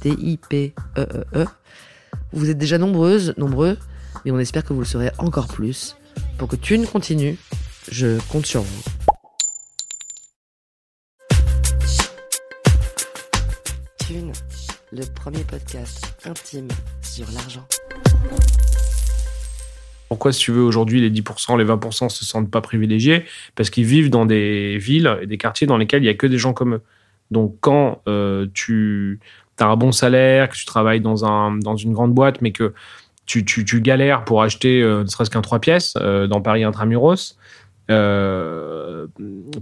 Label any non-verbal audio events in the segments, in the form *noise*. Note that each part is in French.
T-I-P-E-E-E. Vous êtes déjà nombreuses, nombreux, mais on espère que vous le serez encore plus. Pour que Thune continue, je compte sur vous. Thune, le premier podcast intime sur l'argent. Pourquoi, si tu veux, aujourd'hui, les 10%, les 20% se sentent pas privilégiés? Parce qu'ils vivent dans des villes et des quartiers dans lesquels il y a que des gens comme eux. Donc, quand euh, tu as un bon salaire, que tu travailles dans, un, dans une grande boîte, mais que tu, tu, tu galères pour acheter euh, ne serait-ce qu'un 3 pièces euh, dans Paris Intramuros, euh,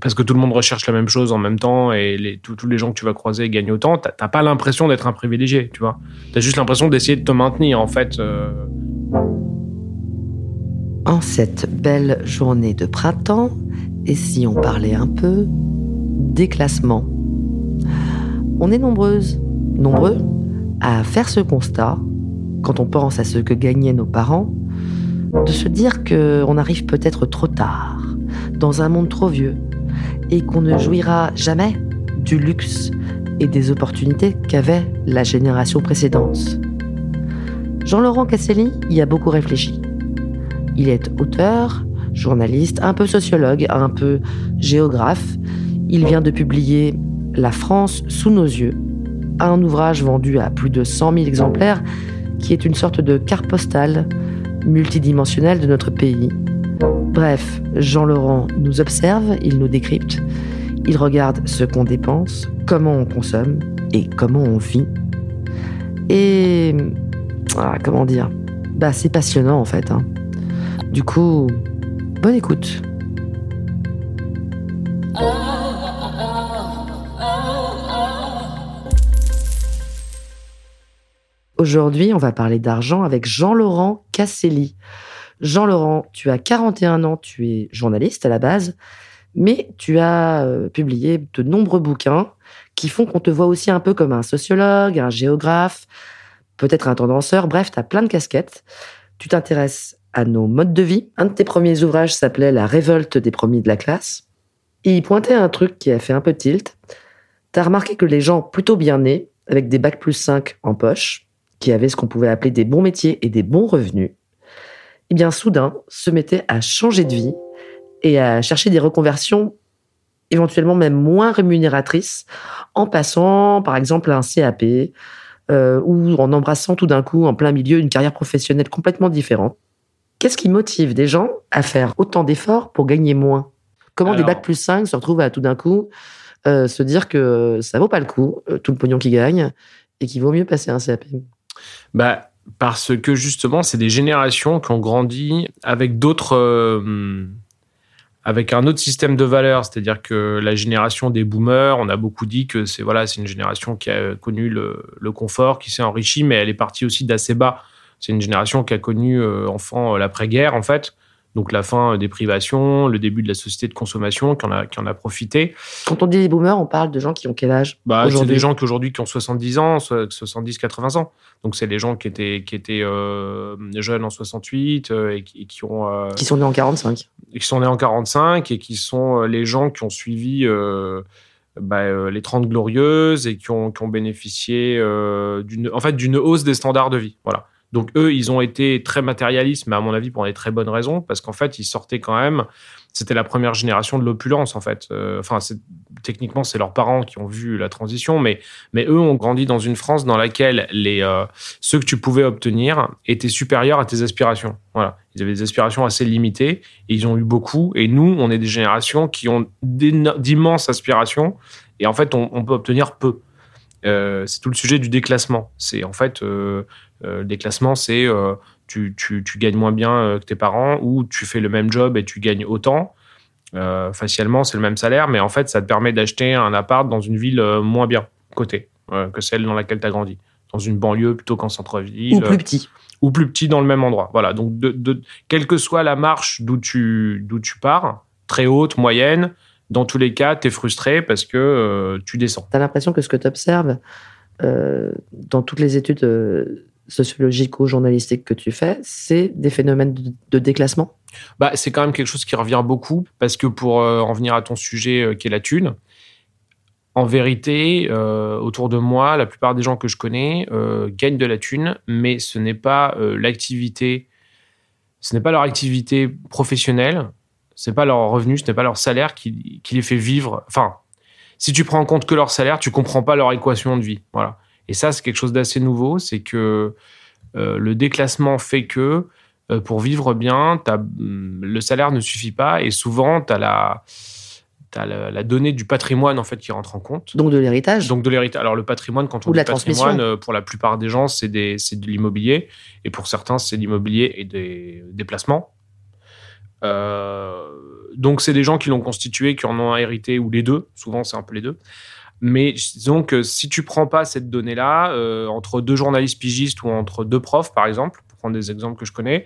parce que tout le monde recherche la même chose en même temps et tous les gens que tu vas croiser gagnent autant, t'as pas l'impression d'être un privilégié, tu vois. T'as juste l'impression d'essayer de te maintenir, en fait. euh. En cette belle journée de printemps, et si on parlait un peu déclassement On est nombreuses, nombreux, à faire ce constat, quand on pense à ce que gagnaient nos parents, de se dire qu'on arrive peut-être trop tard, dans un monde trop vieux, et qu'on ne jouira jamais du luxe et des opportunités qu'avait la génération précédente. Jean-Laurent Casselli y a beaucoup réfléchi. Il est auteur, journaliste, un peu sociologue, un peu géographe. Il vient de publier La France sous nos yeux, un ouvrage vendu à plus de 100 000 exemplaires qui est une sorte de carte postale multidimensionnelle de notre pays. Bref, Jean-Laurent nous observe, il nous décrypte, il regarde ce qu'on dépense, comment on consomme et comment on vit. Et... ah, comment dire? Bah c'est passionnant en fait. hein. Du coup, bonne écoute. Aujourd'hui, on va parler d'argent avec Jean-Laurent Casselli. Jean-Laurent, tu as 41 ans, tu es journaliste à la base, mais tu as euh, publié de nombreux bouquins qui font qu'on te voit aussi un peu comme un sociologue, un géographe, peut-être un tendanceur, bref, tu as plein de casquettes. Tu t'intéresses à nos modes de vie. Un de tes premiers ouvrages s'appelait La révolte des premiers de la classe. Il pointait un truc qui a fait un peu tilt. Tu as remarqué que les gens plutôt bien nés, avec des bacs plus 5 en poche, qui avaient ce qu'on pouvait appeler des bons métiers et des bons revenus, eh bien soudain se mettaient à changer de vie et à chercher des reconversions éventuellement même moins rémunératrices en passant par exemple un CAP euh, ou en embrassant tout d'un coup en plein milieu une carrière professionnelle complètement différente. Qu'est-ce qui motive des gens à faire autant d'efforts pour gagner moins? Comment des bacs plus 5 se retrouvent à tout d'un coup euh, se dire que ça vaut pas le coup, euh, tout le pognon qu'ils gagnent, et qu'il vaut mieux passer un CAP Bah, parce que justement, c'est des générations qui ont grandi avec d'autres. euh, avec un autre système de valeurs, c'est-à-dire que la génération des boomers, on a beaucoup dit que c'est voilà, une génération qui a connu le, le confort, qui s'est enrichie, mais elle est partie aussi d'assez bas. C'est une génération qui a connu euh, enfant euh, l'après-guerre en fait, donc la fin des privations, le début de la société de consommation, qui en a, qui en a profité. Quand on dit les boomers, on parle de gens qui ont quel âge Bah, c'est des gens qui aujourd'hui qui ont 70 ans, so- 70, 80 ans. Donc c'est des gens qui étaient qui étaient euh, jeunes en 68 euh, et, qui, et qui ont euh, qui sont nés en 45. et qui sont nés en 45 et qui sont euh, les gens qui ont suivi euh, bah, euh, les 30 glorieuses et qui ont, qui ont bénéficié euh, d'une en fait d'une hausse des standards de vie. Voilà. Donc eux, ils ont été très matérialistes, mais à mon avis pour des très bonnes raisons, parce qu'en fait, ils sortaient quand même. C'était la première génération de l'opulence, en fait. Euh, enfin, techniquement, c'est leurs parents qui ont vu la transition, mais, mais eux ont grandi dans une France dans laquelle les, euh, ceux que tu pouvais obtenir étaient supérieurs à tes aspirations. Voilà. Ils avaient des aspirations assez limitées, et ils ont eu beaucoup. Et nous, on est des générations qui ont d'immenses aspirations, et en fait, on, peut obtenir peu. Euh, c'est tout le sujet du déclassement. C'est en fait le déclassement, c'est euh, tu, tu, tu, gagnes moins bien euh, que tes parents ou tu fais le même job et tu gagnes autant. facialement, c'est le même salaire, mais en fait, ça te permet d'acheter un appart dans une ville moins bien cotée que celle dans laquelle tu as grandi. Dans une banlieue plutôt qu'en centre-ville. Ou plus petit. Ou plus petit dans le même endroit. Voilà. Donc, de, de, quelle que soit la marche d'où tu, d'où tu pars, très haute, moyenne, dans tous les cas, tu es frustré parce que tu descends. Tu as l'impression que ce que tu observes dans toutes les études sociologico-journalistique que tu fais, c'est des phénomènes de, déclassement? Bah, C'est quand même quelque chose qui revient beaucoup, parce que pour euh, en venir à ton sujet euh, qui est la thune, en vérité, euh, autour de moi, la plupart des gens que je connais gagnent de la thune, mais ce n'est pas l'activité, ce n'est pas leur activité professionnelle, ce n'est pas leur revenu, ce n'est pas leur salaire qui, qui les fait vivre. Enfin, si tu prends en compte que leur salaire, tu comprends pas leur équation de vie. Voilà. Et ça, c'est quelque chose d'assez nouveau, c'est que euh, le déclassement fait que euh, pour vivre bien, mm, le salaire ne suffit pas et souvent, tu as la la, donnée du patrimoine en fait qui rentre en compte. Donc de l'héritage. Donc de l'héritage. Alors le patrimoine, quand on dit patrimoine, euh, pour la plupart des gens, c'est de l'immobilier et pour certains, c'est l'immobilier et des déplacements. donc c'est des gens qui l'ont constitué, qui en ont hérité ou les deux. Souvent, c'est un peu les deux. Mais disons que si tu prends pas cette donnée-là, euh, entre deux journalistes pigistes ou entre deux profs, par exemple, pour prendre des exemples que je connais,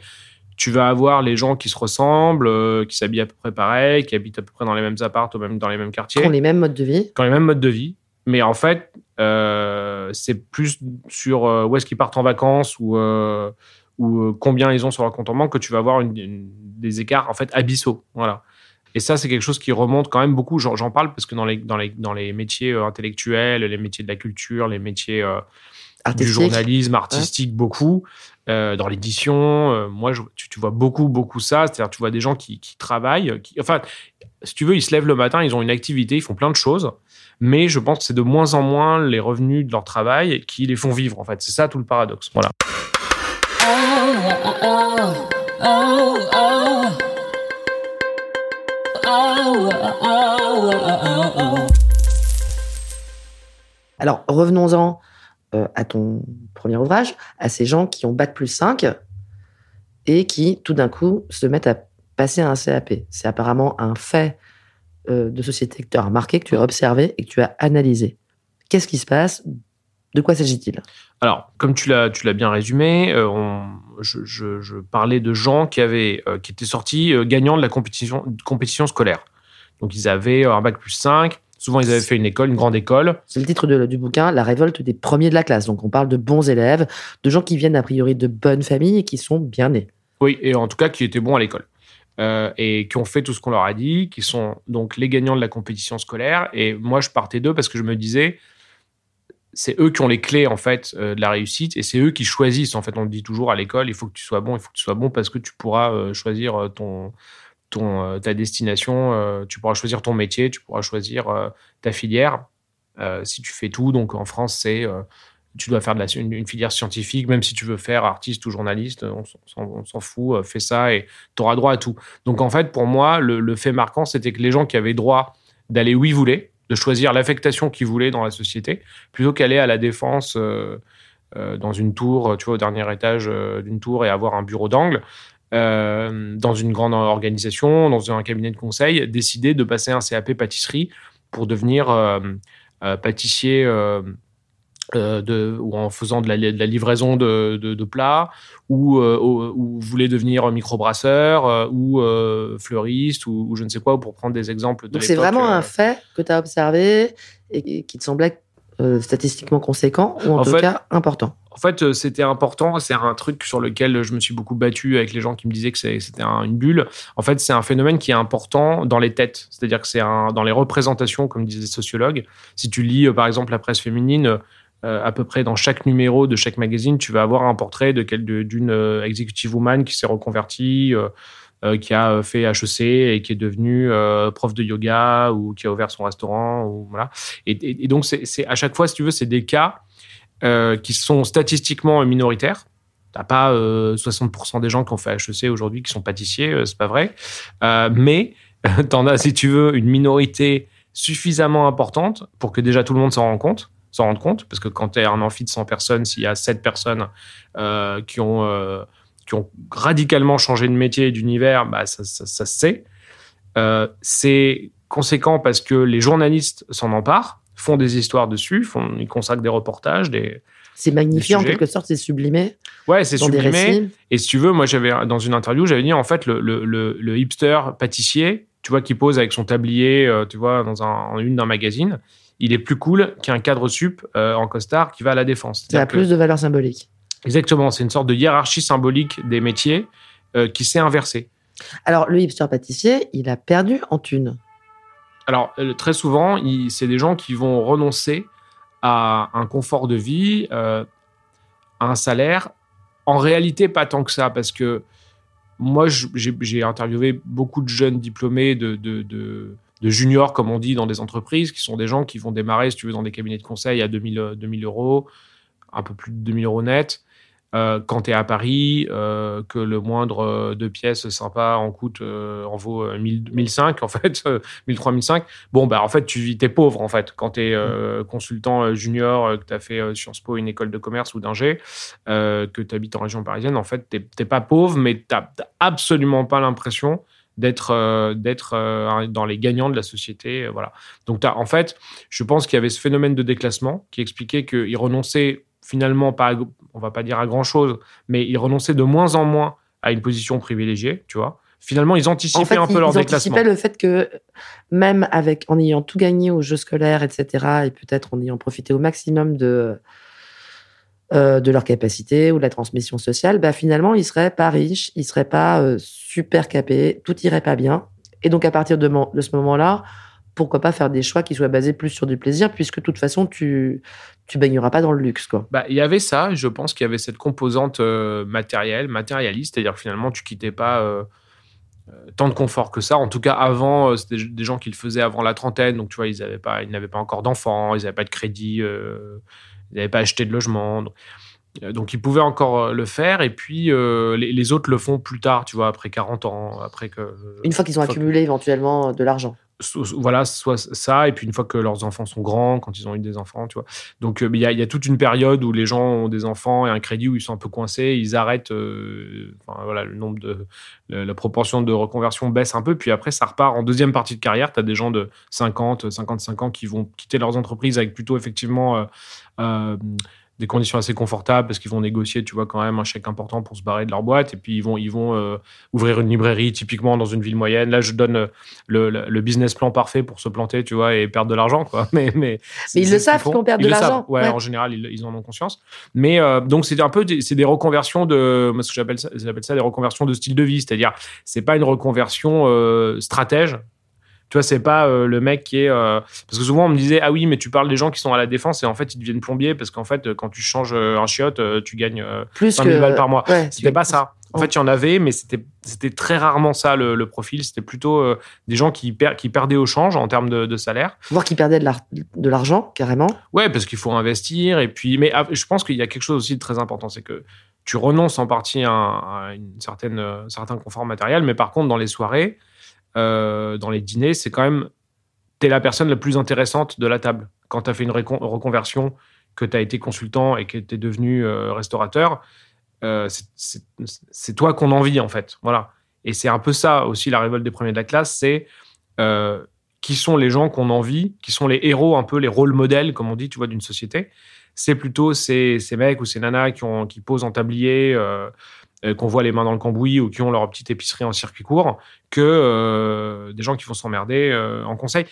tu vas avoir les gens qui se ressemblent, euh, qui s'habillent à peu près pareil, qui habitent à peu près dans les mêmes appartements, même dans les mêmes quartiers. Qui ont les mêmes modes de vie. Qui ont les mêmes modes de vie. Mais en fait, euh, c'est plus sur où est-ce qu'ils partent en vacances ou, ou combien ils ont sur leur compte en banque que tu vas avoir des écarts en fait abyssaux. Voilà. Et ça, c'est quelque chose qui remonte quand même beaucoup. J'en parle parce que dans les, dans les, dans les métiers euh, intellectuels, les métiers de la culture, les métiers euh, du journalisme artistique, beaucoup, euh, dans l'édition, moi, tu, vois beaucoup, beaucoup ça. C'est-à-dire, tu vois des gens qui, qui travaillent. Qui, enfin, si tu veux, ils se lèvent le matin, ils ont une activité, ils font plein de choses. Mais je pense que c'est de moins en moins les revenus de leur travail qui les font vivre, en fait. C'est ça tout le paradoxe. Voilà. Oh, oh, oh, alors, revenons-en euh, à ton premier ouvrage, à ces gens qui ont Bac plus 5 et qui, tout d'un coup, se mettent à passer un CAP. C'est apparemment un fait euh, de société que tu as remarqué, que tu as observé et que tu as analysé. Qu'est-ce qui se passe De quoi s'agit-il? Alors, comme tu l'as, tu l'as bien résumé, euh, je, parlais de gens qui, avaient, qui étaient sortis gagnants de la compétition, compétition scolaire. Donc, ils avaient un bac plus 5. Souvent, ils avaient fait une école, une grande école. C'est le titre du bouquin, La révolte des premiers de la classe. Donc, on parle de bons élèves, de gens qui viennent a priori de bonnes familles et qui sont bien nés. Oui, et en tout cas, qui étaient bons à l'école. Euh, et qui ont fait tout ce qu'on leur a dit, qui sont donc les gagnants de la compétition scolaire. Et moi, je partais d'eux parce que je me disais, c'est eux qui ont les clés en fait euh, de la réussite et c'est eux qui choisissent. En fait, on le dit toujours à l'école, il faut que tu sois bon, il faut que tu sois bon parce que tu pourras euh, choisir ton ton, euh, ta destination, euh, tu pourras choisir ton métier, tu pourras choisir euh, ta filière. si tu fais tout, donc en France, c'est tu dois faire une, filière scientifique, même si tu veux faire artiste ou journaliste, on, s'en fout, fais ça et tu auras droit à tout. Donc en fait, pour moi, le, fait marquant, c'était que les gens qui avaient droit d'aller où ils voulaient, de choisir l'affectation qu'ils voulaient dans la société, plutôt qu'aller à la défense dans une tour, tu vois, au dernier étage d'une tour et avoir un bureau d'angle, euh, dans une grande organisation, dans un cabinet de conseil, décider de passer un CAP pâtisserie pour devenir euh, euh, de, ou en faisant de la, livraison de, de, plats, ou, ou, voulez devenir microbrasseur, ou fleuriste, ou, je ne sais quoi, pour prendre des exemples de Donc c'est vraiment un fait que tu as observé et qui te semblait statistiquement conséquent, ou en, tout cas important en fait, euh, c'était important. C'est un truc sur lequel je me suis beaucoup battu avec les gens qui me disaient que c'était une bulle. En fait, c'est un phénomène qui est important dans les têtes. C'est-à-dire que c'est dans les représentations, comme disaient les sociologues. Si tu lis, euh, par exemple, la presse féminine, euh, à peu près dans chaque numéro de chaque magazine, tu vas avoir un portrait de d'une euh, executive woman qui s'est reconvertie, euh, qui a fait HEC et qui est devenue prof de yoga ou qui a ouvert son restaurant. Ou, voilà. Et, donc, c'est à chaque fois, si tu veux, c'est des cas qui sont statistiquement minoritaires. T'as pas 60% des gens qui ont fait HEC aujourd'hui qui sont pâtissiers, c'est pas vrai. mais *laughs* t'en as, si tu veux, une minorité suffisamment importante pour que déjà tout le monde s'en rende compte s'en rendre compte, parce que quand tu es un amphi de 100 personnes, s'il y a 7 personnes euh, qui, ont, euh, qui ont radicalement changé de métier et d'univers, bah, ça, ça, se sait. Euh, c'est conséquent parce que les journalistes s'en emparent, font des histoires dessus, font, ils consacrent des reportages, des. C'est magnifié en quelque sorte, c'est sublimé. Ouais, c'est sublimé. Et si tu veux, moi j'avais dans une interview, j'avais dit en fait le, le, le, hipster pâtissier, tu vois, qui pose avec son tablier, tu vois, dans un, en une d'un magazine il est plus cool qu'un cadre sup euh, en costard qui va à la défense. Ça a plus de valeur symbolique. Exactement, c'est une sorte de hiérarchie symbolique des métiers euh, qui s'est inversée. Alors, le hipster pâtissier, il a perdu en thunes. Alors, euh, très souvent, c'est des gens qui vont renoncer à un confort de vie, à un salaire. En réalité, pas tant que ça, parce que moi, j'ai interviewé beaucoup de jeunes diplômés de, de juniors, comme on dit, dans des entreprises, qui sont des gens qui vont démarrer, si tu veux, dans des cabinets de conseil à 2000, 2000 euros, un peu plus de 2000 euros net. Euh, quand tu es à Paris, euh, que le moindre euh, de pièces sympa en coûte, en vaut 1000, 1005, en fait, *laughs* 1003, 1005. Bon, bah, en fait, tu t'es pauvre, en fait. Quand tu es mmh. consultant junior, que tu as fait Sciences Po, une école de commerce ou d'ingé, que tu habites en région parisienne, en fait, t'es pas pauvre, mais tu absolument pas l'impression d'être euh, d'être euh, dans les gagnants de la société. Euh, voilà. Donc, as, en fait, je pense qu'il y avait ce phénomène de déclassement qui expliquait qu'ils renonçaient finalement, pas on va pas dire à grand chose, mais ils renonçaient de moins en moins à une position privilégiée, tu vois. Finalement, ils anticipaient un peu leur déclassement. Ils anticipaient le fait que même avec en ayant tout gagné aux jeux scolaires, etc., et peut-être en ayant profité au maximum de euh, de leur capacité ou de la transmission sociale, bah, finalement, ils seraient pas riches, ils seraient pas euh, super capés, tout irait pas bien. Et donc, à partir de, de ce moment-là, pourquoi pas faire des choix qui soient basés plus sur du plaisir, puisque de toute façon, tu tu baigneras pas dans le luxe, quoi. Bah, il y avait ça. Je pense qu'il y avait cette composante euh, matérielle, matérialiste, c'est-à-dire finalement, tu quittais pas tant de confort que ça. En tout cas, avant, c'était des gens qui le faisaient avant la trentaine, donc tu vois, ils n'avaient pas, ils n'avaient pas encore d'enfants, ils n'avaient pas de crédit ils n'avaient pas acheté de logement. Euh, donc, ils pouvaient encore euh, le faire. Et puis, euh, les, autres le font plus tard, tu vois, après 40 ans. Après que, une fois qu'ils ont accumulé éventuellement de l'argent voilà, soit ça, et puis une fois que leurs enfants sont grands, quand ils ont eu des enfants, tu vois. Donc, il y, a toute une période où les gens ont des enfants et un crédit où ils sont un peu coincés, ils arrêtent, voilà, le nombre de, la proportion de reconversion baisse un peu, puis après, ça repart en deuxième partie de carrière. Tu as des gens de 50, 55 ans qui vont quitter leurs entreprises avec plutôt effectivement des conditions assez confortables parce qu'ils vont négocier, tu vois, quand même un chèque important pour se barrer de leur boîte. Et puis, ils vont, ils vont euh, ouvrir une librairie typiquement dans une ville moyenne. Là, je donne euh, le, le, business plan parfait pour se planter, tu vois, et perdre de l'argent, quoi. *laughs* Mais, mais, mais ils le savent qu'on perd de l'argent. Ouais, en général, ils, en ont conscience. Mais euh, donc, c'est un peu c'est des reconversions de, ce que j'appelle ça, j'appelle ça des reconversions de style de vie. C'est-à-dire, c'est pas une reconversion stratège tu vois, c'est pas euh, le mec qui est. Euh, parce que souvent, on me disait, ah oui, mais tu parles des gens qui sont à la défense et en fait, ils deviennent plombiers parce qu'en fait, quand tu changes euh, un chiotte, tu gagnes plus 5000 balles par mois. c'était pas ça. En fait, il y en avait, mais c'était, très rarement ça le, profil. C'était plutôt des gens qui, qui perdaient au change en termes de, salaire. Voire qui perdaient de, l'argent, carrément. Ouais, parce qu'il faut investir. Et puis, mais je pense qu'il y a quelque chose aussi de très important, c'est que tu renonces en partie à, un, une certaine, certain confort matériel, mais par contre, dans les soirées, euh, dans les dîners, c'est quand même, tu es la personne la plus intéressante de la table. Quand tu as fait une reconversion, que tu as été consultant et que tu es devenu euh, restaurateur, euh, c'est toi qu'on envie, en fait. Voilà. Et c'est un peu ça aussi, la révolte des premiers de la classe, c'est qui sont les gens qu'on envie, qui sont les héros, un peu les rôles modèles, comme on dit, tu vois, d'une société. C'est plutôt ces, mecs ou ces nanas qui posent en tablier, euh, qu'on voit les mains dans le cambouis ou qui ont leur petite épicerie en circuit court que euh, des gens qui vont s'emmerder euh, en conseil.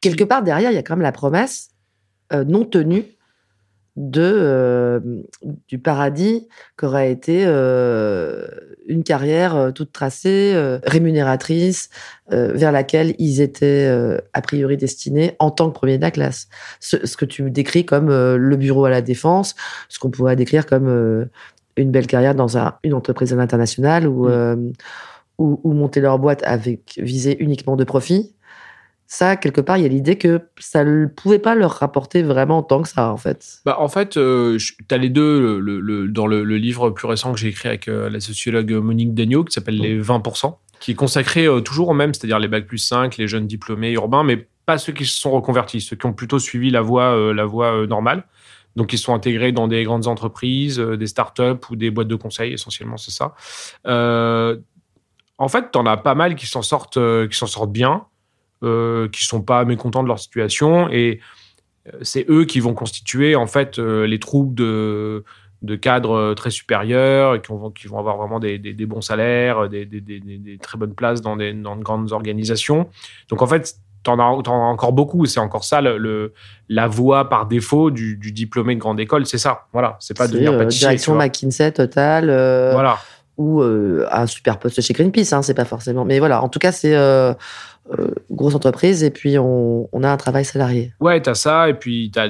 Quelque part derrière, il y a quand même la promesse non tenue de, du paradis qu'aurait été une carrière euh, toute tracée, euh, rémunératrice, euh, vers laquelle ils étaient euh, a priori destinés en tant que premier de la classe. Ce, ce que tu décris comme euh, le bureau à la défense, ce qu'on pourrait décrire comme euh, une belle carrière dans un- une entreprise à l'international ou, euh, ou, ou monter leur boîte avec visée uniquement de profit. Ça, quelque part, il y a l'idée que ça ne pouvait pas leur rapporter vraiment tant que ça, en fait. Bah, en fait, tu as les deux le- le- dans le, livre plus récent que j'ai écrit avec euh, la sociologue Monique Dagneau, qui s'appelle Les 20%, qui est consacré euh, toujours au même, c'est-à-dire les bacs plus 5, les jeunes diplômés urbains, mais pas ceux qui se sont reconvertis, ceux qui ont plutôt suivi la voie, euh, la voie euh, normale. Donc, ils sont intégrés dans des grandes entreprises, euh, des startups ou des boîtes de conseil, essentiellement, c'est ça. Euh, en fait, tu en as pas mal qui s'en sortent, euh, qui s'en sortent bien, euh, qui sont pas mécontents de leur situation et euh, c'est eux qui vont constituer en fait euh, les troupes de, de cadres euh, très supérieurs et qui vont, qui vont avoir vraiment des, des- des bons salaires, des, des- très bonnes places dans, des, dans de grandes organisations. Donc en fait, t'en as, t'en as encore beaucoup. C'est encore ça le, le- la voie par défaut du, du diplômé de grande école. C'est ça. Voilà. C'est pas devenir euh, pâtissier. direction tu vois. McKinsey, Total. euh, Voilà. ou euh, un super poste chez Greenpeace, hein, c'est pas forcément. Mais voilà, en tout cas, c'est euh, grosse entreprise et puis on, a un travail salarié. Ouais, tu as ça, et puis t'as-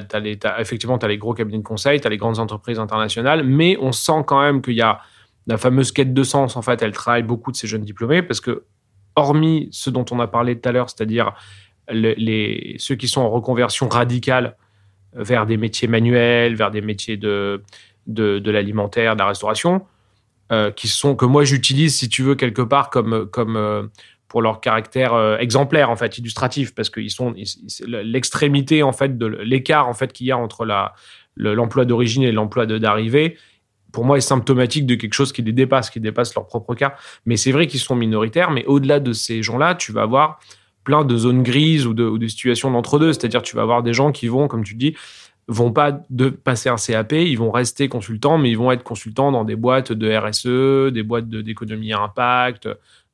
effectivement, tu as les gros cabinets de conseil, tu as les grandes entreprises internationales, mais on sent quand même qu'il y a la fameuse quête de sens, en fait, elle travaille beaucoup de ces jeunes diplômés, parce que, hormis ce dont on a parlé tout à l'heure, c'est-à-dire le- les, ceux qui sont en reconversion radicale vers des métiers manuels, vers des métiers de, de, de l'alimentaire, de la restauration, euh, qui sont, que moi j'utilise, si tu veux, quelque part comme, comme euh, pour leur caractère euh, exemplaire, en fait, illustratif, parce qu'ils sont l'extrémité, en fait, de l'écart, en fait, qu'il y a entre l'emploi d'origine et l'emploi d'arrivée, pour moi, est symptomatique de quelque chose qui les dépasse, qui dépasse leur propre cas. Mais c'est vrai qu'ils sont minoritaires, mais au-delà de ces gens-là, tu vas avoir plein de zones grises ou de, situations d'entre-deux. C'est-à-dire, tu vas avoir des gens qui vont, comme tu dis, vont pas de passer un CAP, ils vont rester consultants, mais ils vont être consultants dans des boîtes de RSE, des boîtes d'économie à impact,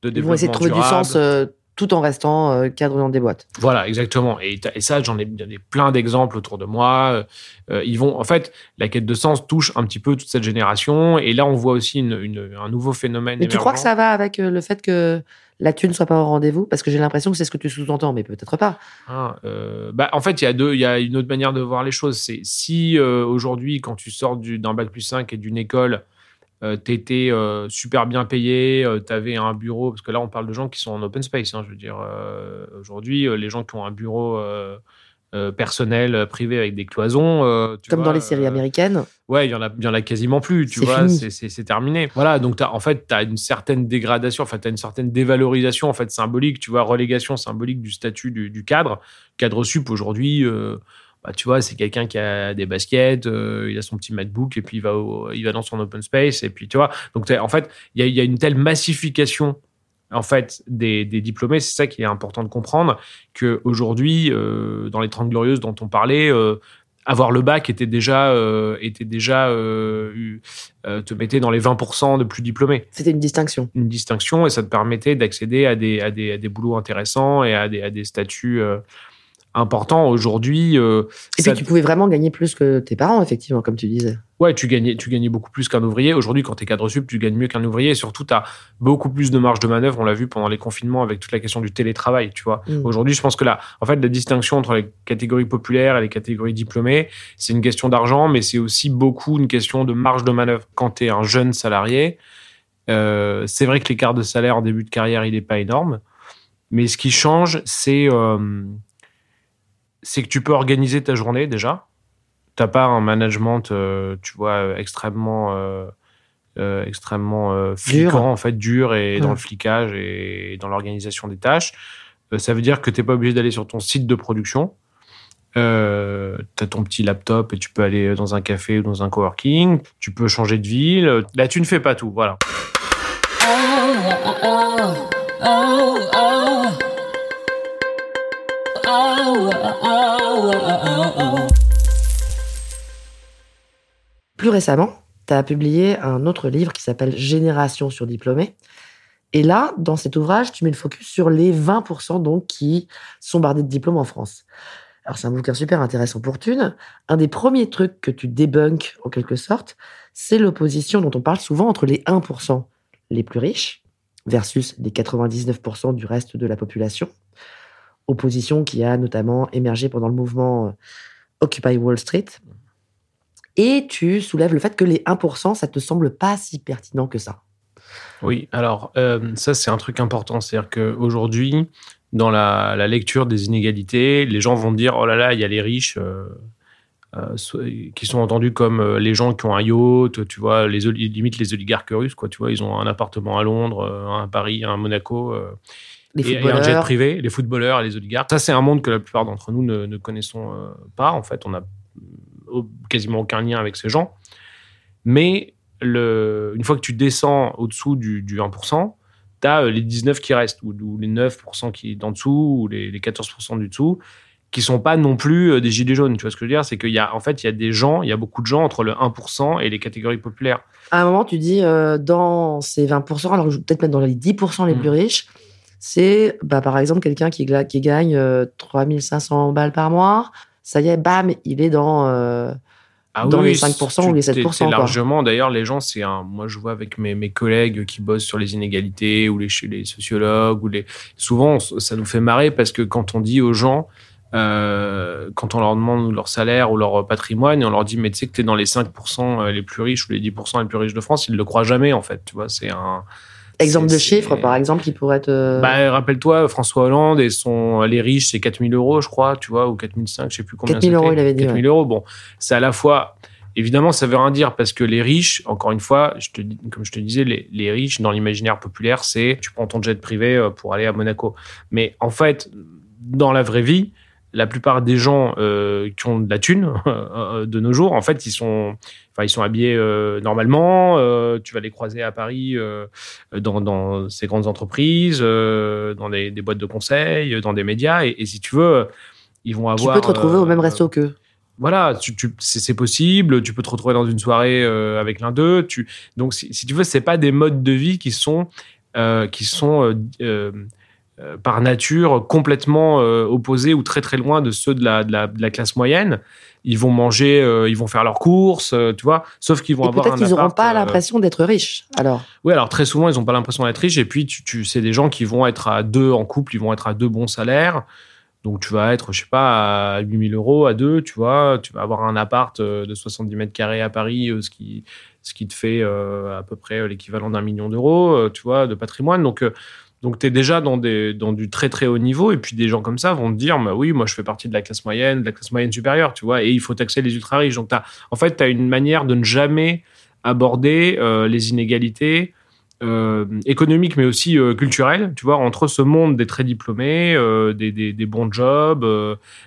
de Ils développement vont essayer de trouver durable. du sens euh, tout en restant euh, cadre dans des boîtes. Voilà, exactement. Et, ça, j'en ai, ai plein d'exemples autour de moi. Euh, ils vont, en fait, la quête de sens touche un petit peu toute cette génération. Et là, on voit aussi une, une- un nouveau phénomène. Mais tu crois que ça va avec le fait que la thune soit pas au rendez-vous? Parce que j'ai l'impression que c'est ce que tu sous-entends, mais peut-être pas. Euh, bah, en fait, il y a deux, il y a une autre manière de voir les choses. C'est si euh, aujourd'hui, quand tu sors du- d'un bac plus 5 et d'une école, euh, t'étais euh, super bien payé, euh, t'avais un bureau, parce que là, on parle de gens qui sont en open space. hein, je veux dire, euh, aujourd'hui, euh, les gens qui ont un bureau personnel, privé avec des cloisons, tu Comme vois, dans les séries américaines. Ouais, il y en a, y en a quasiment plus, tu vois, c'est- terminé. Voilà, donc t'as- en fait, tu as une certaine dégradation, enfin, tu as une certaine dévalorisation en fait symbolique, tu vois, relégation symbolique du statut du, du cadre. Cadre sup aujourd'hui, bah, tu vois, c'est quelqu'un qui a des baskets, euh, il a son petit MacBook et puis il va, au- il va dans son open space et puis tu vois, donc en fait, il y a, il y a une telle massification en fait des, des diplômés, c'est ça qui est important de comprendre que aujourd'hui, euh, dans les 30 glorieuses dont on parlait, euh, avoir le bac était déjà, euh, était déjà euh, euh, te mettait dans les 20% de plus diplômés. C'était une distinction. Une distinction et ça te permettait d'accéder à des, à, des, à des boulots intéressants et à des, à des statuts importants. Aujourd'hui, euh, Et ça- puis tu pouvais vraiment gagner plus que tes parents, effectivement, comme tu disais. Ouais, tu gagnais, tu gagnais beaucoup plus qu'un ouvrier. Aujourd'hui, quand tu es cadre sup, tu gagnes mieux qu'un ouvrier. Et surtout, tu as beaucoup plus de marge de manœuvre. On l'a vu pendant les confinements avec toute la question du télétravail, tu vois. Mm. Aujourd'hui, je pense que là, en fait, la distinction entre les catégories populaires et les catégories diplômées, c'est une question d'argent, mais c'est aussi beaucoup une question de marge de manœuvre. Quand tu es un jeune salarié, euh, c'est vrai que l'écart de salaire en début de carrière, il n'est pas énorme. Mais ce qui change, c'est euh, c'est que tu peux organiser ta journée déjà t'as pas un management, euh, tu vois, extrêmement, euh, euh, extrêmement euh, fliquant, en fait, dur et dans le flicage et dans l'organisation des tâches. Euh, ça veut dire que t'es pas obligé d'aller sur ton site de production. Euh, t'as ton petit laptop et tu peux aller dans un café ou dans un coworking. Tu peux changer de ville. Là, tu ne fais pas tout. Voilà. Plus récemment, tu as publié un autre livre qui s'appelle Génération sur diplômés. Et là, dans cet ouvrage, tu mets le focus sur les 20% donc qui sont bardés de diplômes en France. Alors, c'est un bouquin super intéressant pour Thune. Un des premiers trucs que tu débunks, en quelque sorte, c'est l'opposition dont on parle souvent entre les 1%, les plus riches versus les 99% du reste de la population. Opposition qui a notamment émergé pendant le mouvement euh, Occupy Wall Street. Et tu soulèves le fait que les 1%, ça te semble pas si pertinent que ça. Oui, alors euh, ça c'est un truc important, c'est-à-dire qu'aujourd'hui, dans la, lecture des inégalités, les gens vont dire, oh là là, il y a les riches. Euh, qui sont entendus comme les gens qui ont un yacht, tu vois, les limite les oligarques russes, quoi, tu vois, ils ont un appartement à Londres, un à Paris, un à Monaco. Les et, un jet privé, les footballeurs, les oligarques. Ça, c'est un monde que la plupart d'entre nous ne, ne connaissons pas. En fait, on n'a quasiment aucun lien avec ces gens. Mais le, une fois que tu descends au-dessous du, du 1%, tu as les 19 qui restent, ou, ou les 9% qui sont en dessous, ou les, les 14% du dessous, qui sont pas non plus euh, des gilets jaunes. Tu vois ce que je veux dire? C'est qu'il y a, en fait, il y a des gens, il y a beaucoup de gens entre le 1% et les catégories populaires. À un moment, tu dis, euh, dans ces 20%, alors peut-être mettre dans les 10% les mm. plus riches, c'est, bah, par exemple, quelqu'un qui, qui gagne 3500 euh, balles par mois. Ça y est, bam, il est dans, ah dans les 5% ou les 7%. largement, d'ailleurs, les gens, c'est un. Moi, je vois avec mes, mes, collègues qui bossent sur les inégalités ou les, les sociologues, ou les. Souvent, ça nous fait marrer parce que quand on dit aux gens, euh, quand on leur demande leur salaire ou leur patrimoine et on leur dit mais tu sais que tu es dans les 5% euh, les plus riches ou les 10% les plus riches de France, ils ne le croient jamais en fait, tu vois, c'est un exemple de chiffre par exemple qui pourrait être bah, rappelle-toi François Hollande et son les riches c'est 4000 euros je crois, tu vois ou 4005, je sais plus combien 4000 euros il avait dit 4000 euros, bon, c'est à la fois Évidemment, ça veut rien dire parce que les riches, encore une fois, je te, comme je te disais, les, les riches dans l'imaginaire populaire, c'est tu prends ton jet privé euh, pour aller à Monaco. Mais en fait, dans la vraie vie, la plupart des gens euh, qui ont de la thune *laughs* euh, de nos jours, en fait, ils sont, enfin, ils sont habillés euh, normalement. tu vas les croiser à Paris dans, dans, ces grandes entreprises, dans des, des, boîtes de conseil, dans des médias, et, si tu veux, ils vont avoir. Tu peux te retrouver au même resto qu'eux. Voilà, tu, tu, c'est possible. Tu peux te retrouver dans une soirée avec l'un d'eux. Tu, donc, si, si, tu veux, c'est pas des modes de vie qui sont qui sont euh, par nature complètement euh, opposés ou très très loin de ceux de la, de la, classe moyenne. Ils vont manger, euh, ils vont faire leurs courses, tu vois, sauf qu'ils vont avoir peut-être qu'ils n'auront pas l'impression d'être riches, alors. Oui, alors très souvent, ils n'ont pas l'impression d'être riches. Et puis, tu, tu c'est des gens qui vont être à deux en couple, ils vont être à deux bons salaires. Donc, tu vas être, je sais pas, à 8000 euros à deux, tu vois. Tu vas avoir un appart de 70 mètres carrés à Paris, ce qui, ce qui te fait à peu près l'équivalent d'un million d'euros, tu vois, de patrimoine. Donc, donc, tu es déjà dans, des, dans du très très haut niveau, et puis des gens comme ça vont te dire bah oui, moi je fais partie de la classe moyenne, de la classe moyenne supérieure, tu vois, et il faut taxer les ultra riches. Donc, as, en fait, tu as une manière de ne jamais aborder euh, les inégalités euh, économiques, mais aussi euh, culturelles, tu vois, entre ce monde des très diplômés, des, des, des, bons jobs,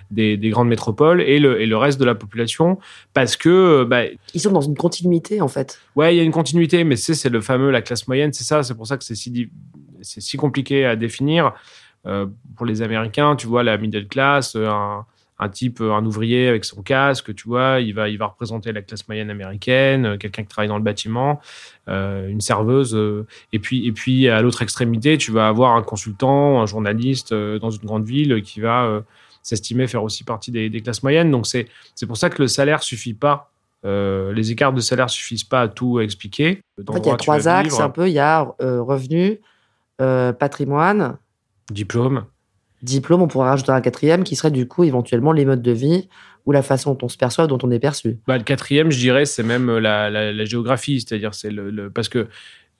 des, des, grandes métropoles, et le, et le reste de la population, parce que. Bah, Ils sont dans une continuité, en fait. Ouais, il y a une continuité, mais c'est le fameux, la classe moyenne, c'est ça, c'est pour ça que c'est si c'est si compliqué à définir. Euh, pour les Américains, tu vois, la middle class, euh, un, type, euh, un ouvrier avec son casque, tu vois, il va, il va représenter la classe moyenne américaine, quelqu'un qui travaille dans le bâtiment, une serveuse. et, puis, et puis, à l'autre extrémité, tu vas avoir un consultant, un journaliste dans une grande ville qui va s'estimer faire aussi partie des, classes moyennes. Donc, c'est pour ça que le salaire suffit pas les écarts de salaire suffisent pas à tout expliquer. en fait, il y a trois axes un peu. Il y a revenu, euh, patrimoine. Diplôme. Diplôme, on pourrait rajouter un quatrième qui serait du coup éventuellement les modes de vie ou la façon dont on se perçoit, dont on est perçu. Bah, le quatrième, je dirais, c'est même la, géographie, c'est-à-dire c'est le, parce que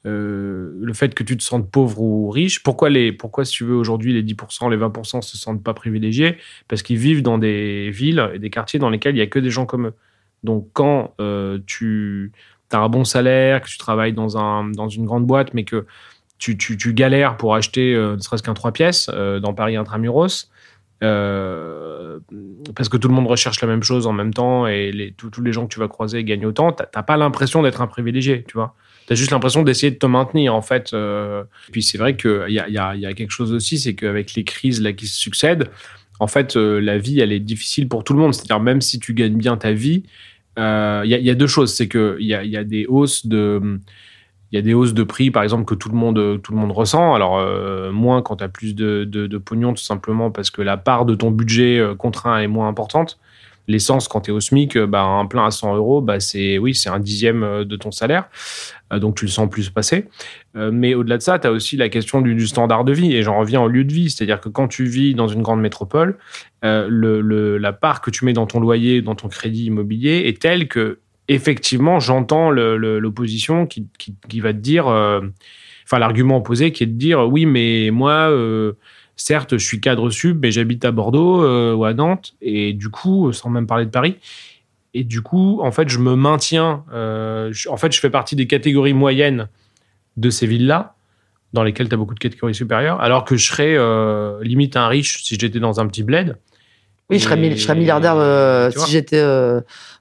euh, le fait que tu te sentes pauvre ou riche, pourquoi, les, pourquoi si tu veux, aujourd'hui, les 10%, les 20% se sentent pas privilégiés? Parce qu'ils vivent dans des villes et des quartiers dans lesquels il y a que des gens comme eux. Donc, quand euh, tu as un bon salaire, que tu travailles dans, un, dans une grande boîte, mais que tu, galères pour acheter euh, ne serait-ce qu'un 3 pièces euh, dans Paris Intramuros. Euh, parce que tout le monde recherche la même chose en même temps et tous les gens que tu vas croiser gagnent autant, t'as pas l'impression d'être un privilégié, tu vois. Tu as juste l'impression d'essayer de te maintenir, en fait. Euh. Puis c'est vrai qu'il y a, quelque chose aussi, c'est qu'avec les crises là, qui se succèdent, en fait, la vie, elle est difficile pour tout le monde. C'est-à-dire, même si tu gagnes bien ta vie, il y, a, deux choses. C'est qu'il y a des hausses de il y a des hausses de prix, par exemple, que tout le monde, tout le monde ressent. Alors, euh, moins quand tu as plus de, de, pognon, tout simplement parce que la part de ton budget euh, contraint est moins importante. L'essence, quand tu es au SMIC, bah, un plein à 100 euros, bah, c'est oui, c'est un dixième de ton salaire. donc tu le sens plus passer. mais au-delà de ça, tu as aussi la question du, standard de vie. Et j'en reviens au lieu de vie. C'est-à-dire que quand tu vis dans une grande métropole, le, la part que tu mets dans ton loyer, dans ton crédit immobilier est telle que effectivement, j'entends l'opposition qui, va te dire, euh, enfin l'argument opposé qui est de dire, oui, mais moi, euh, certes, je suis cadre sub, mais j'habite à Bordeaux euh, ou à Nantes, et du coup, sans même parler de Paris, et du coup, en fait, je me maintiens, en fait, je fais partie des catégories moyennes de ces villes-là, dans lesquelles tu as beaucoup de catégories supérieures, alors que je serais limite un riche si j'étais dans un petit bled. Oui, je serais, je serais milliardaire si j'étais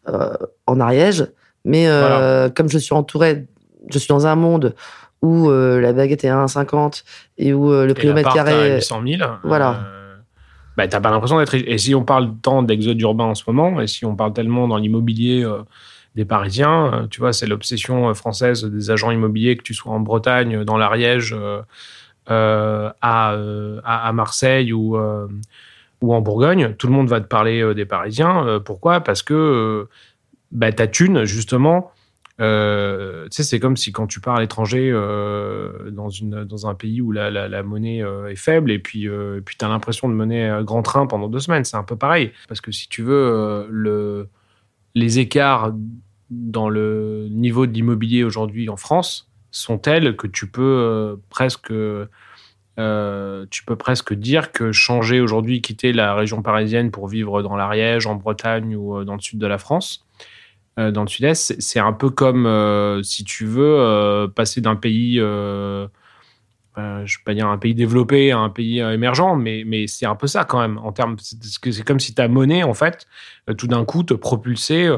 euh, en Ariège. Mais euh, comme je suis entouré, je suis dans un monde où euh, la baguette est à 1,50 et où le prix au mètre carré. 800 000. Voilà. bah, t'as pas l'impression d'être. Et si on parle tant d'exode urbain en ce moment, et si on parle tellement dans l'immobilier des Parisiens, tu vois, c'est l'obsession française des agents immobiliers, que tu sois en Bretagne, dans l'Ariège, à, à, Marseille ou ou en Bourgogne, tout le monde va te parler euh, des Parisiens. Euh, pourquoi? Parce que euh, bah, ta thune, justement, c'est comme si quand tu pars à l'étranger dans, dans un pays où la, la, monnaie est faible et puis, puis tu as l'impression de mener grand train pendant deux semaines. C'est un peu pareil. Parce que si tu veux, le, les écarts dans le niveau de l'immobilier aujourd'hui en France sont tels que tu peux presque euh, tu peux presque dire que changer aujourd'hui, quitter la région parisienne pour vivre dans l'Ariège, en Bretagne ou euh, dans le sud de la France, euh, dans le sud-est, c'est un peu comme, si tu veux, passer d'un pays, je ne vais pas dire un pays développé à un pays émergent, mais, mais c'est un peu ça quand même, en termes, c'est comme si ta monnaie, en fait, tout d'un coup, te propulsait,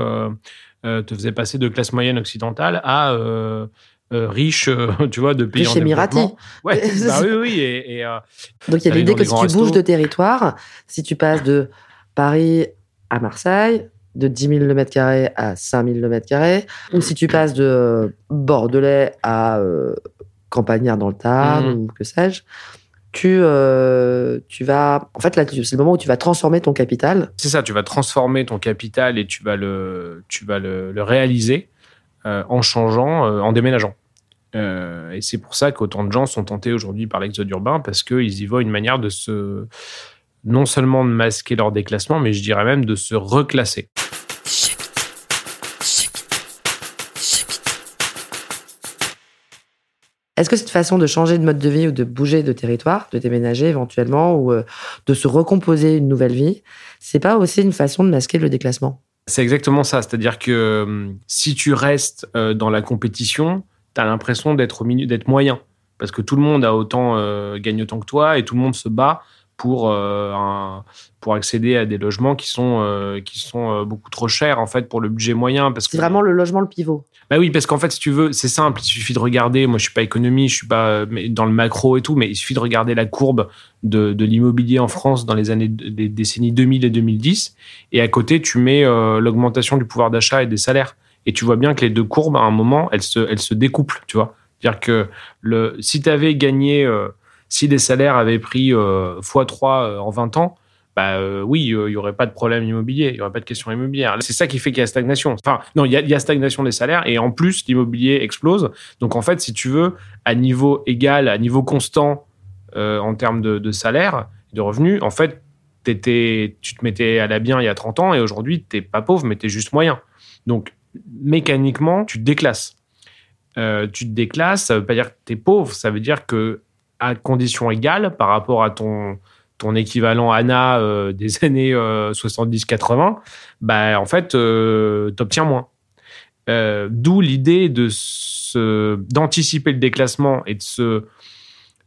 te faisait passer de classe moyenne occidentale à euh, riche, euh, *laughs* tu vois, de pays riche en Ouais, *laughs* bah oui, oui. Et, euh, Donc il y a l'idée que si tu bouges de territoire, si tu passes de Paris à Marseille, de 10 000 km à 5 000 km, ou si tu passes de Bordelais à Campagnard dans le Tarn, mmh. ou que sais-je, tu, tu vas. En fait, là, c'est le moment où tu vas transformer ton capital. C'est ça, tu vas transformer ton capital et tu vas le, tu vas le, le réaliser en changeant, euh, en déménageant. Euh, et c'est pour ça qu'autant de gens sont tentés aujourd'hui par l'exode urbain, parce qu'ils y voient une manière de se, non seulement de masquer leur déclassement, mais je dirais même de se reclasser. Est-ce que cette façon de changer de mode de vie ou de bouger de territoire, de déménager éventuellement, ou de se recomposer une nouvelle vie, c'est pas aussi une façon de masquer le déclassement? C'est exactement ça. C'est-à-dire que euh, si tu restes euh, dans la compétition, tu as l'impression d'être au milieu, d'être moyen. Parce que tout le monde a autant, euh, gagne autant que toi et tout le monde se bat pour, pour accéder à des logements qui sont, qui sont beaucoup trop chers en fait pour le budget moyen. C'est vraiment le logement le pivot. Bah oui, parce qu'en fait, si tu veux, c'est simple. Il suffit de regarder. Moi, je suis pas économie, je suis pas euh, dans le macro et tout, mais il suffit de regarder la courbe de, de l'immobilier en France dans les années, des décennies 2000 et 2010. Et à côté, tu mets euh, l'augmentation du pouvoir d'achat et des salaires. Et tu vois bien que les deux courbes, à un moment, elles se, elles se découplent, tu vois. C'est-à-dire que le, si tu avais gagné, euh, si les salaires avaient pris x3 en 20 ans, bah euh, oui, euh, il n'y aurait pas de problème immobilier, il n'y aurait pas de question immobilière. C'est ça qui fait qu'il y a stagnation. Enfin, non, il y a, stagnation des salaires et en plus, l'immobilier explose. Donc en fait, si tu veux, à niveau égal, à niveau constant euh, en termes de, salaire, de revenus, en fait, tu te mettais à la bien il y a 30 ans et aujourd'hui, tu n'es pas pauvre, mais tu es juste moyen. Donc mécaniquement, tu te déclasses. tu te déclasses, ça veut pas dire que tu es pauvre, ça veut dire que à condition égale par rapport à ton ton équivalent ANA euh, des *laughs* années 70-80, euh, bah, en fait, euh, tu obtiens moins. D'où l'idée de d'anticiper le déclassement et de se,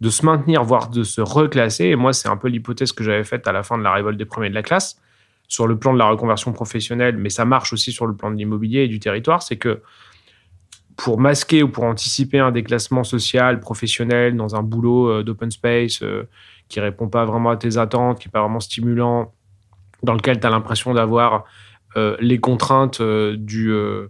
de se maintenir, voire de se reclasser. Et moi, c'est un peu l'hypothèse que j'avais faite à la fin de la révolte des premiers de la classe, sur le plan de la reconversion professionnelle, mais ça marche aussi sur le plan de l'immobilier et du territoire, c'est que pour masquer ou pour anticiper un déclassement social, professionnel, dans un boulot d'open space, qui répond pas vraiment à tes attentes, qui n'est pas vraiment stimulant, dans lequel tu as l'impression d'avoir euh, les contraintes euh, du, euh,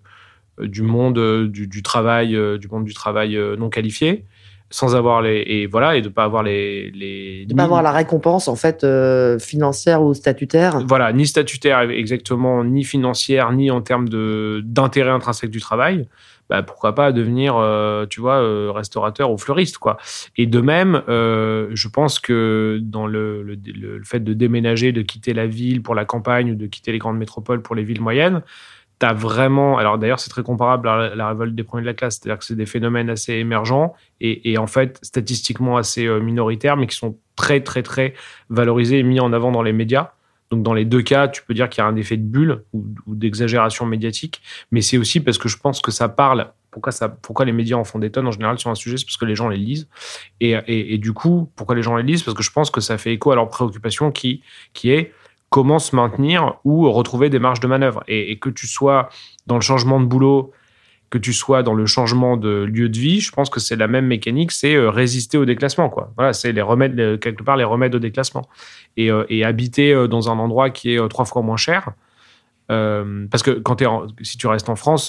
du monde du, travail, du monde du travail non qualifié. sans avoir les et voilà et de pas avoir les les De pas avoir la récompense en fait euh, financière ou statutaire. voilà ni statutaire exactement ni financière ni en termes de d'intérêt intrinsèque du travail bah, pourquoi pas devenir euh, tu vois euh, restaurateur ou fleuriste quoi et de même euh, je pense que dans le, le, le- fait de déménager de quitter la ville pour la campagne ou de quitter les grandes métropoles pour les villes moyennes T'as vraiment, alors d'ailleurs c'est très comparable à la, la révolte des premiers de la classe, c'est-à-dire que c'est des phénomènes assez émergents et, et en fait statistiquement assez euh, minoritaires, mais qui sont très très très valorisés et mis en avant dans les médias. Donc dans les deux cas, tu peux dire qu'il y a un effet de bulle ou, d'exagération médiatique, mais c'est aussi parce que je pense que ça parle. Pourquoi, ça, pourquoi les médias en font des tonnes en général sur un sujet? C'est parce que les gens les lisent. Et, du coup, pourquoi les gens les lisent? Parce que je pense que ça fait écho à leur préoccupation qui, qui est comment se maintenir ou retrouver des marges de manœuvre. Et que tu sois dans le changement de boulot, que tu sois dans le changement de lieu de vie, je pense que c'est la même mécanique, c'est euh, résister au déclassement. Quoi. Voilà, c'est les remèdes, les- quelque part les remèdes au déclassement. Et, euh, et habiter euh, dans un endroit qui est trois fois moins cher. parce que quand es en- si tu restes en France,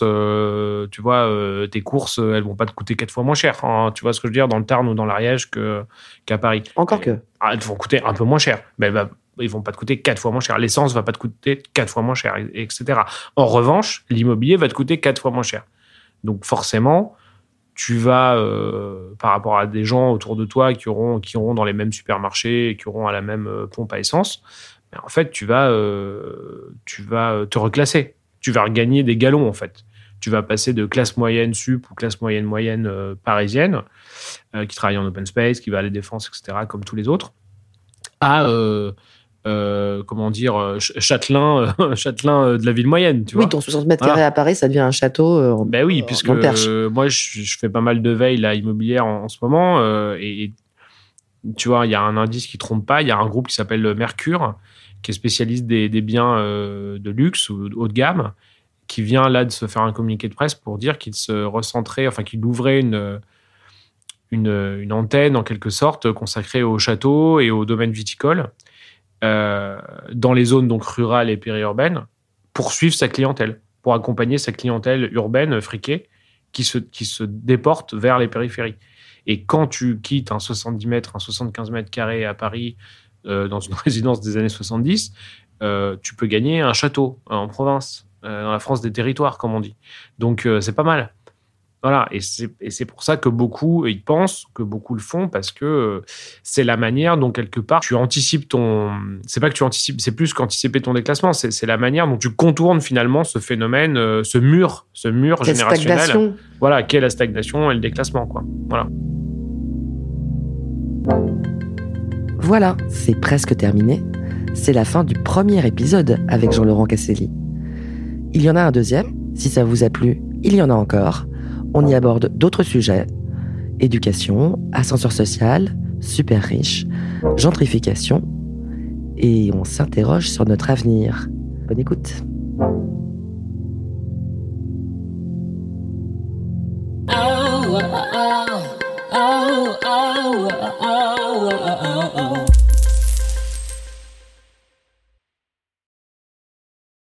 tu vois, tes courses, elles vont pas te coûter quatre fois moins cher. hein. tu vois ce que je veux dire dans le Tarn ou dans l'Ariège que qu'à Paris. Encore que. Ah, elles vont coûter un peu moins cher. Mais elles va- ils vont pas te coûter quatre fois moins cher. L'essence va pas te coûter quatre fois moins cher, et- etc. En revanche, l'immobilier va te coûter quatre fois moins cher. Donc forcément, tu vas, euh, par rapport à des gens autour de toi qui auront, qui auront dans les mêmes supermarchés et qui auront à la même euh, pompe à essence, en fait, tu vas, euh, te reclasser. Tu vas regagner des galons, en fait. Tu vas passer de classe moyenne sup ou classe moyenne moyenne parisienne, qui travaille en open space, qui va à la défense, etc., comme tous les autres, à euh, comment dire euh, ch- châtelain, euh, *laughs* châtelain de la ville moyenne. Tu Oui, vois ton 60 mètres Voilà. carrés à Paris, ça devient un château. en- ben oui, puisque moi, je, je fais pas mal de veille là, immobilière en, en ce moment. et, et tu vois, il y a un indice qui trompe pas. Il y a un groupe qui s'appelle le Mercure, qui est spécialiste des, des biens de luxe ou haut de gamme, qui vient là de se faire un communiqué de presse pour dire qu'il se recentrait, enfin qu'il ouvrait une, une, une antenne en quelque sorte consacrée au château et au domaine viticole dans les zones donc rurales et périurbaines pour suivre sa clientèle, pour accompagner sa clientèle urbaine friquée qui se, qui se déporte vers les périphéries. Et quand tu quittes un 70 mètres, un 75 mètres carrés à Paris euh, dans une *laughs* résidence des années 70, euh, tu peux gagner un château euh, en province, euh, dans la France des territoires, comme on dit. Donc euh, c'est pas mal. Voilà, et c'est pour ça que beaucoup y pensent, que beaucoup le font, parce que euh, c'est la manière dont, quelque part, tu anticipes ton. C'est pas que tu anticipes, c'est plus qu'anticiper ton déclassement, c'est c'est la manière dont tu contournes finalement ce phénomène, euh, ce mur, ce mur Quelle générationnel. stagnation. Voilà, qu'est la stagnation et le déclassement, quoi. Voilà. Voilà, c'est presque terminé. C'est la fin du premier épisode avec Jean-Laurent Casselli. Il y en a un deuxième. Si ça vous a plu, il y en a encore on y aborde d'autres sujets éducation, ascenseur social, super riche, gentrification, et on s'interroge sur notre avenir. Bonne écoute.